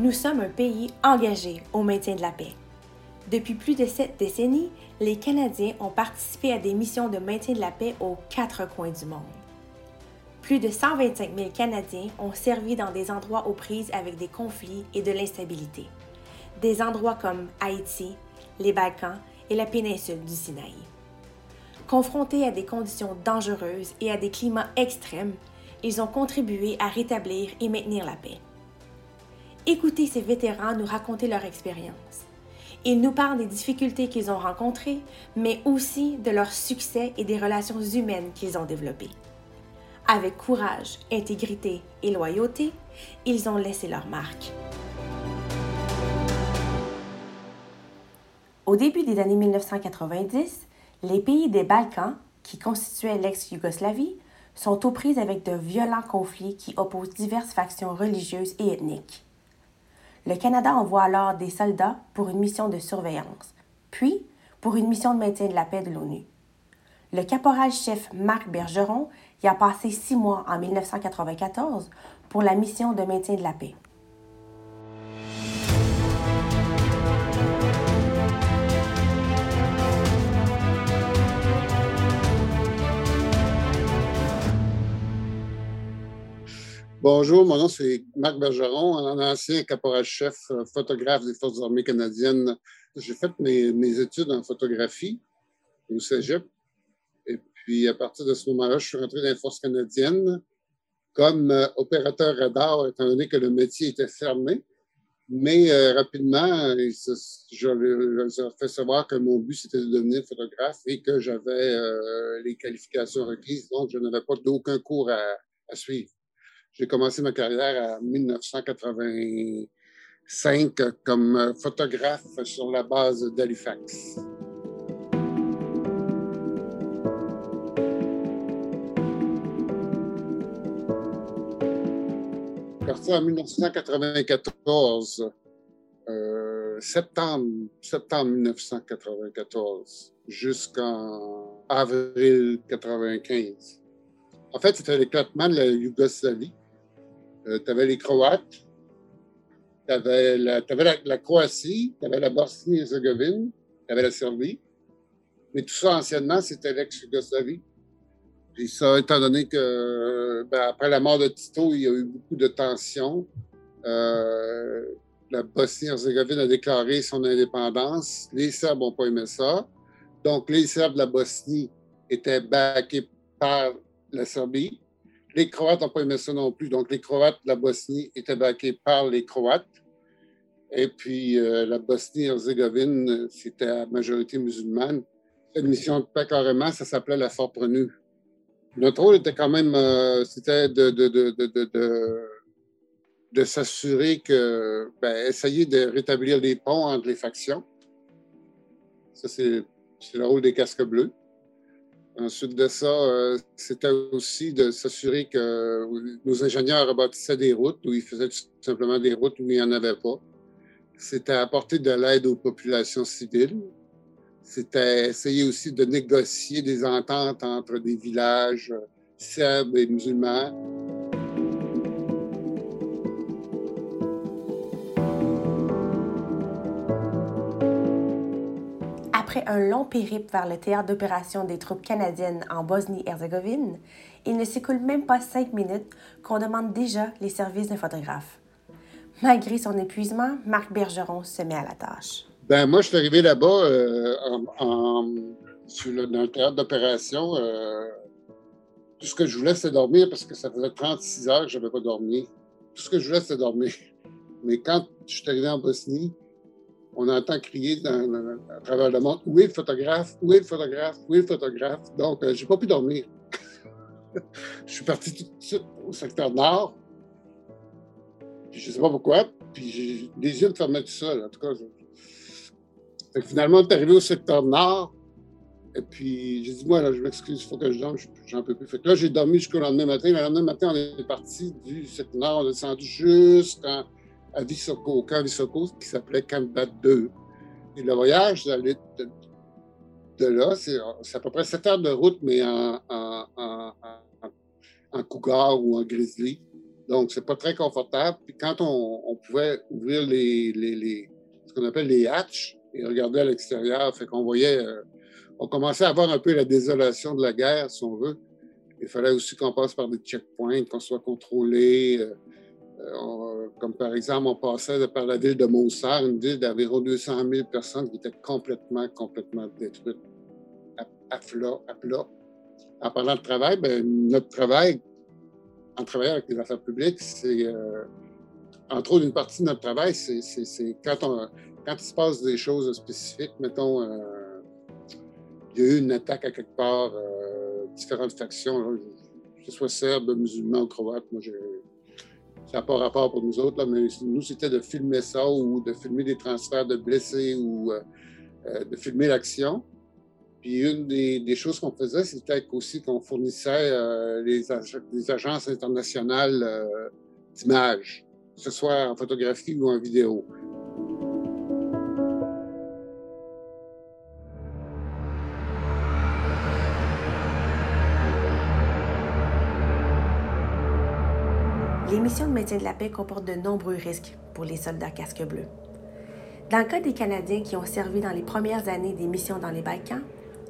Nous sommes un pays engagé au maintien de la paix. Depuis plus de sept décennies, les Canadiens ont participé à des missions de maintien de la paix aux quatre coins du monde. Plus de 125 000 Canadiens ont servi dans des endroits aux prises avec des conflits et de l'instabilité. Des endroits comme Haïti, les Balkans et la péninsule du Sinaï. Confrontés à des conditions dangereuses et à des climats extrêmes, ils ont contribué à rétablir et maintenir la paix. Écoutez ces vétérans nous raconter leur expérience. Ils nous parlent des difficultés qu'ils ont rencontrées, mais aussi de leurs succès et des relations humaines qu'ils ont développées. Avec courage, intégrité et loyauté, ils ont laissé leur marque. Au début des années 1990, les pays des Balkans, qui constituaient l'ex-Yougoslavie, sont aux prises avec de violents conflits qui opposent diverses factions religieuses et ethniques. Le Canada envoie alors des soldats pour une mission de surveillance, puis pour une mission de maintien de la paix de l'ONU. Le caporal-chef Marc Bergeron y a passé six mois en 1994 pour la mission de maintien de la paix. Bonjour, mon nom c'est Marc Bergeron, un ancien caporal-chef, euh, photographe des Forces armées canadiennes. J'ai fait mes, études en photographie au Cégep. Et puis, à partir de ce moment-là, je suis rentré dans les Forces canadiennes comme euh, opérateur radar, étant donné que le métier était fermé. Mais euh, rapidement, je leur ai fait savoir que mon but, c'était de devenir photographe et que j'avais les qualifications requises. Donc, je n'avais pas d'aucun cours à suivre. J'ai commencé ma carrière en 1985 comme photographe sur la base d'Halifax. Parti en 1994, euh, septembre, septembre 1994, jusqu'en avril 1995. En fait, c'était l'éclatement de la Yougoslavie. Euh, tu avais les Croates, tu avais, la, Croatie, tu avais la Bosnie-Herzégovine, tu avais la Serbie. Mais tout ça, anciennement, c'était l'ex-Yougoslavie. Puis ça, étant donné que, ben, après la mort de Tito, il y a eu beaucoup de tensions. Euh, la Bosnie-Herzégovine a déclaré son indépendance. Les Serbes n'ont pas aimé ça. Donc, les Serbes de la Bosnie étaient backés par la Serbie. Les Croates n'ont pas aimé ça non plus. Donc, les Croates de la Bosnie étaient baqués par les Croates. Et puis, euh, la Bosnie-Herzégovine, c'était à majorité musulmane. Une mission de paix carrément, ça s'appelait la Fort Prenu. Notre rôle était quand même, euh, c'était de, de s'assurer que, ben, essayer de rétablir les ponts entre les factions. Ça, c'est le rôle des casques bleus. Ensuite de ça, euh, c'était aussi de s'assurer que nos ingénieurs rebâtissaient des routes où ils faisaient tout simplement des routes où il n'y en avait pas. C'était apporter de l'aide aux populations civiles. C'était essayer aussi de négocier des ententes entre des villages euh, serbes et musulmans. Après un long périple vers le théâtre d'opération des troupes canadiennes en Bosnie-Herzégovine, il ne s'écoule même pas cinq minutes qu'on demande déjà les services d'un photographe. Malgré son épuisement, Marc Bergeron se met à la tâche. Ben, moi, je suis arrivé là-bas euh, dans le théâtre d'opération. Euh, tout ce que je voulais, c'est dormir parce que ça faisait 36 heures que je n'avais pas dormi. Tout ce que je voulais, c'est dormir. Mais quand je suis arrivé en Bosnie, on entend crier à travers le monde Où est le photographe? Où est le photographe? Où est le photographe Donc, euh, je n'ai pas pu dormir. je suis parti tout de suite au secteur nord. Puis, je sais pas pourquoi. Puis, les yeux me fermaient tout seul. En tout cas, finalement, on est arrivé au secteur nord. Et puis, j'ai dit, moi, là, je m'excuse, il faut que je dorme, j'en peux plus. Fait là, j'ai dormi jusqu'au lendemain matin. Le lendemain matin, on est parti du secteur nord, on est descendu jusqu'en à au camp Visoko, qui s'appelait Camp 2. Et le voyage de, de, là, c'est à peu près 7 heures de route, mais en, en, en, cougar ou en grizzly. Donc, c'est pas très confortable. Puis quand on, pouvait ouvrir les, les, ce qu'on appelle les hatches et regarder à l'extérieur. Fait qu'on voyait, euh, on commençait à voir un peu la désolation de la guerre, si on veut. Il fallait aussi qu'on passe par des checkpoints, qu'on soit contrôlé. Euh, euh, comme par exemple, on passait par la ville de Montsart, une ville d'environ 200 000 personnes qui était complètement, complètement détruite, à, à plat, à plat. En parlant de travail, ben, notre travail, en travaillant avec les affaires publiques, c'est, euh, entre autres, une partie de notre travail, c'est, quand, quand il se passe des choses spécifiques, mettons, il y a eu une attaque à quelque part, différentes factions, que ce soit serbes, musulmans, croates. Moi, ça n'a pas rapport pour nous autres, là, mais nous, c'était de filmer ça ou de filmer des transferts de blessés ou euh, euh, de filmer l'action. Puis une des, choses qu'on faisait, c'était aussi qu'on fournissait euh, les, les, agences internationales d'images, que ce soit en photographie ou en vidéo. Les missions de maintien de la paix comportent de nombreux risques pour les soldats casques bleus. Dans le cas des Canadiens qui ont servi dans les premières années des missions dans les Balkans,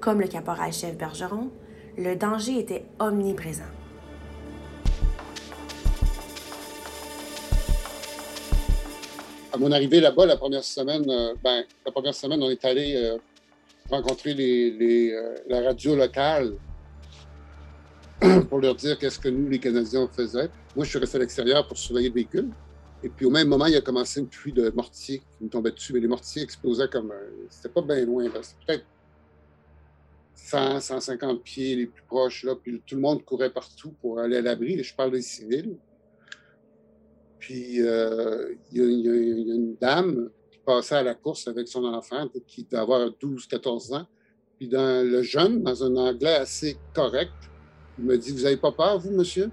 comme le caporal-chef Bergeron, le danger était omniprésent. À mon arrivée là-bas, la première semaine, euh, ben, la première semaine, on est allé euh, rencontrer les, euh, la radio locale pour leur dire qu'est-ce que nous, les Canadiens, faisaient. Moi, je suis resté à l'extérieur pour surveiller le véhicule. Et puis, au même moment, il a commencé une pluie de mortiers qui me tombaient dessus. Mais les mortiers explosaient comme. Euh, c'était pas bien loin. C'était peut-être 100, 150 pieds les plus proches. Là. Puis tout le monde courait partout pour aller à l'abri. Je parle des civils. Puis, euh, il, y a, une dame qui passait à la course avec son enfant, qui devait avoir 12, 14 ans. Puis, le jeune, dans un anglais assez correct, il me dit Vous n'avez pas peur, vous, monsieur?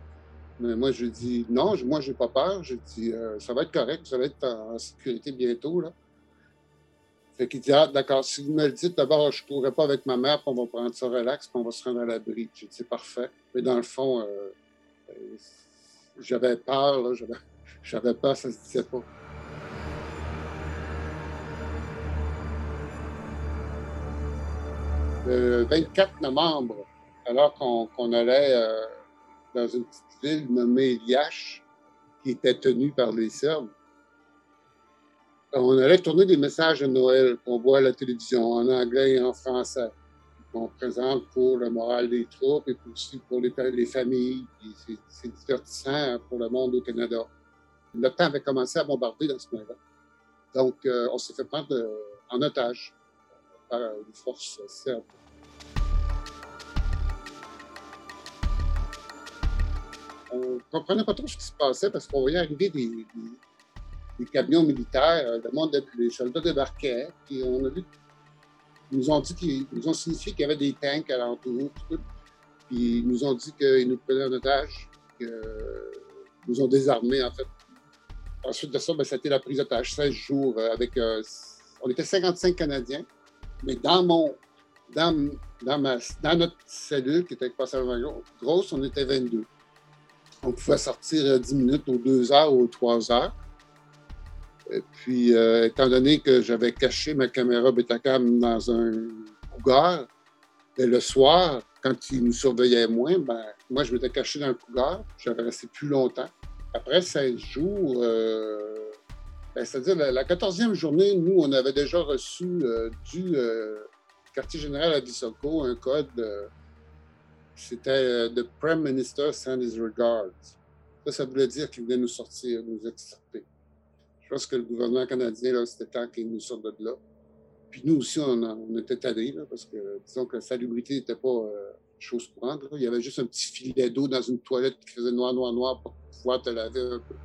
Mais moi, je dis non, moi, je n'ai pas peur. Je dis euh, ça va être correct, vous allez être en, sécurité bientôt. Là. Fait qu'il dit ah, d'accord, si vous me le dites, d'abord, je ne courrai pas avec ma mère, puis on va prendre ça relax, puis on va se rendre à l'abri. J'ai dit parfait. Mais dans le fond, euh, euh, j'avais peur, là, j'avais peur, ça ne se disait pas. Le 24 novembre, alors qu'on allait dans une petite ville nommée Liache, qui était tenue par les Serbes. On allait tourner des messages de Noël qu'on voit à la télévision en anglais et en français, qu'on présente pour le moral des troupes et pour les, les familles. C'est divertissant pour le monde au Canada. Temps avait commencé à bombarder dans ce moment-là. Donc, euh, on s'est fait prendre euh, en otage par les forces serbes. On ne comprenait pas trop ce qui se passait parce qu'on voyait arriver des, camions militaires, euh, le les soldats débarquaient, on a vu, ils nous ont dit qu'ils nous ont signifié qu'il y avait des tanks à l'entour, puis ils nous ont dit qu'ils nous prenaient en otage, qu'ils nous ont désarmés, en fait. Ensuite de ça, ben, la prise d'otage, 16 jours, euh, avec. Euh, on était 55 Canadiens, mais dans mon. Dans, dans, ma, dans notre cellule qui était avec passage grosse, on était 22 on pouvait sortir 10 minutes ou 2 heures ou 3 heures. Et puis, euh, étant donné que j'avais caché ma caméra Betacam dans un cougar, ben, le soir, quand ils nous surveillaient moins, ben, moi, je m'étais caché dans le cougar. J'avais resté plus longtemps. Après 16 jours, euh, ben, c'est-à-dire la, 14e journée, nous, on avait déjà reçu euh, du quartier général à Dissoko un code c'était euh, The Prime Minister send his regards. Ça, ça voulait dire qu'il venait nous sortir, nous extirper. Je pense que le gouvernement canadien, là, c'était temps qu'il nous sorte de là. Puis nous aussi, on, on était tannés, parce que disons que la salubrité n'était pas euh, chose courante. Il y avait juste un petit filet d'eau dans une toilette qui faisait noir, noir, noir pour pouvoir te laver un peu.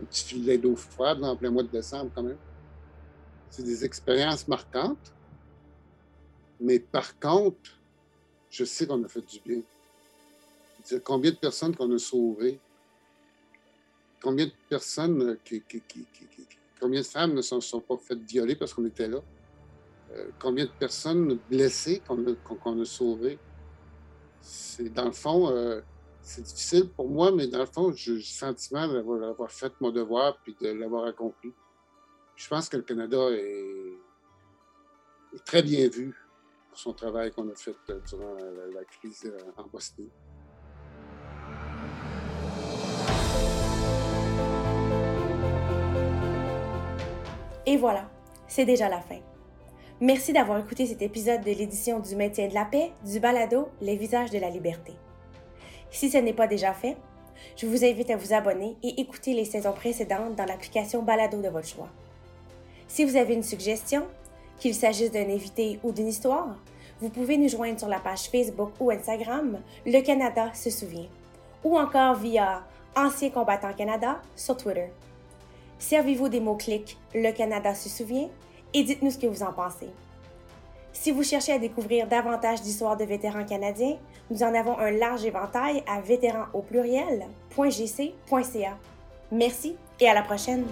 Un petit filet d'eau froide en plein mois de décembre, quand même. C'est des expériences marquantes. Mais par contre, je sais qu'on a fait du bien. Combien de personnes qu'on a sauvées, combien de personnes, euh, combien de femmes ne se sont, pas faites violer parce qu'on était là, euh, combien de personnes blessées qu'on a, qu'on a sauvées? C'est dans le fond, euh, c'est difficile pour moi, mais dans le fond, j'ai le sentiment d'avoir fait mon devoir puis de l'avoir accompli. Je pense que le Canada est, très bien vu pour son travail qu'on a fait euh, durant la, crise euh, en Bosnie. Et voilà, c'est déjà la fin. Merci d'avoir écouté cet épisode de l'édition du maintien de la paix du balado Les visages de la liberté. Si ce n'est pas déjà fait, je vous invite à vous abonner et écouter les saisons précédentes dans l'application Balado de votre choix. Si vous avez une suggestion, qu'il s'agisse d'un invité ou d'une histoire, vous pouvez nous joindre sur la page Facebook ou Instagram Le Canada se souvient ou encore via Ancien combattant Canada sur Twitter. Servez-vous des mots-clics Le Canada se souvient et dites-nous ce que vous en pensez. Si vous cherchez à découvrir davantage d'histoires de vétérans canadiens, nous en avons un large éventail à vétérans au pluriel.gc.ca. Merci et à la prochaine!